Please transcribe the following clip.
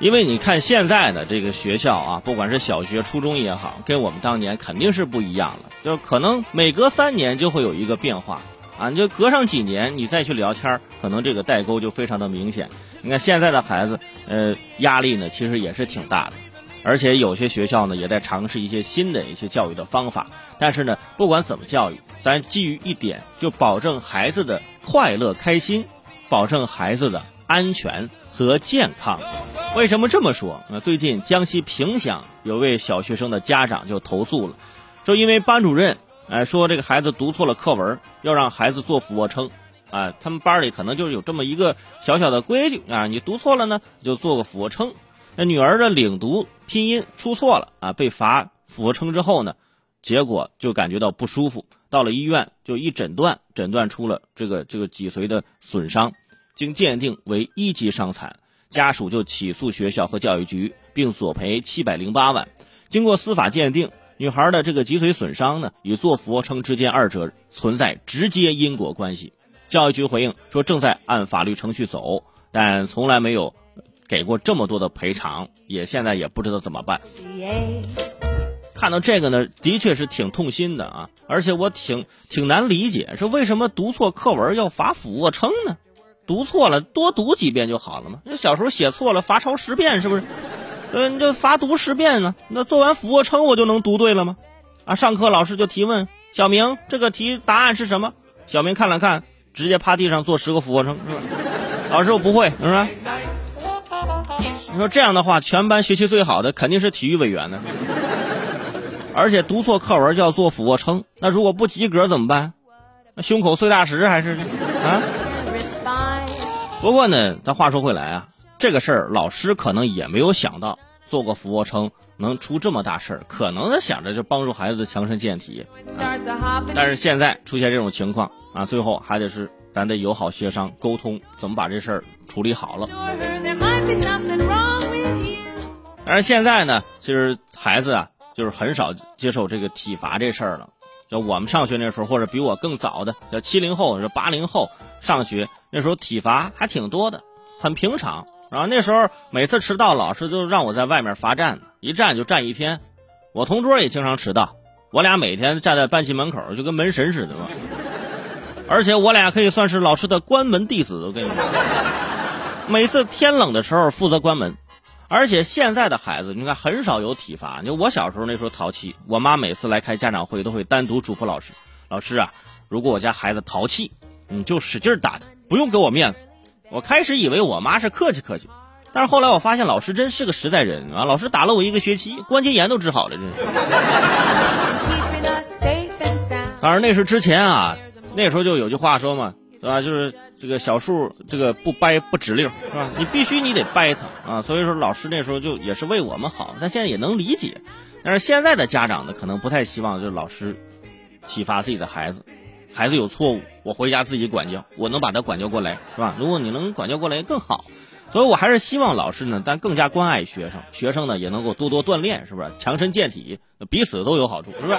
因为你看现在的这个学校啊，不管是小学、初中也好，跟我们当年肯定是不一样了。就是可能每隔三年就会有一个变化啊，你就隔上几年你再去聊天，可能这个代沟就非常的明显。你看现在的孩子，呃，压力呢其实也是挺大的，而且有些学校呢也在尝试一些新的一些教育的方法。但是呢，不管怎么教育，咱基于一点，就保证孩子的快乐开心，保证孩子的安全和健康。为什么这么说？那最近江西萍乡有位小学生的家长就投诉了，说因为班主任哎说这个孩子读错了课文，要让孩子做俯卧撑，啊，他们班里可能就是有这么一个小小的规矩啊，你读错了呢就做个俯卧撑。那女儿的领读拼音出错了啊，被罚俯卧撑之后呢，结果就感觉到不舒服，到了医院就一诊断，诊断出了这个这个脊髓的损伤，经鉴定为一级伤残。家属就起诉学校和教育局，并索赔七百零八万。经过司法鉴定，女孩的这个脊髓损伤呢，与做俯卧撑之间二者存在直接因果关系。教育局回应说，正在按法律程序走，但从来没有给过这么多的赔偿，也现在也不知道怎么办。看到这个呢，的确是挺痛心的啊，而且我挺挺难理解，说为什么读错课文要罚俯卧撑呢？读错了，多读几遍就好了嘛。那小时候写错了，罚抄十遍是不是？嗯，这罚读十遍呢。那做完俯卧撑，我就能读对了吗？啊，上课老师就提问小明，这个题答案是什么？小明看了看，直接趴地上做十个俯卧撑，是吧？老师我不会，是吧？你说这样的话，全班学习最好的肯定是体育委员呢。而且读错课文就要做俯卧撑，那如果不及格怎么办？那胸口碎大石还是啊？不过呢，咱话说回来啊，这个事儿老师可能也没有想到，做个俯卧撑能出这么大事儿，可能他想着就帮助孩子的强身健体。但是现在出现这种情况啊，最后还得是咱得友好协商沟通，怎么把这事儿处理好了。但是现在呢，其实孩子啊，就是很少接受这个体罚这事儿了。就我们上学那时候，或者比我更早的，叫七零后、是八零后上学。那时候体罚还挺多的，很平常。然后那时候每次迟到，老师就让我在外面罚站，一站就站一天。我同桌也经常迟到，我俩每天站在班级门口，就跟门神似的嘛。而且我俩可以算是老师的关门弟子，我跟你说。每次天冷的时候负责关门。而且现在的孩子，你看很少有体罚。就我小时候那时候淘气，我妈每次来开家长会都会单独嘱咐老师：“老师啊，如果我家孩子淘气，你就使劲打他。”不用给我面子，我开始以为我妈是客气客气，但是后来我发现老师真是个实在人啊！老师打了我一个学期，关节炎都治好了，真是。当然那是之前啊，那时候就有句话说嘛，对吧？就是这个小树这个不掰不直溜，是吧？你必须你得掰它啊！所以说老师那时候就也是为我们好，但现在也能理解。但是现在的家长呢，可能不太希望就是老师启发自己的孩子。孩子有错误，我回家自己管教，我能把他管教过来，是吧？如果你能管教过来更好，所以我还是希望老师呢，但更加关爱学生，学生呢也能够多多锻炼，是不是？强身健体，彼此都有好处，是不是？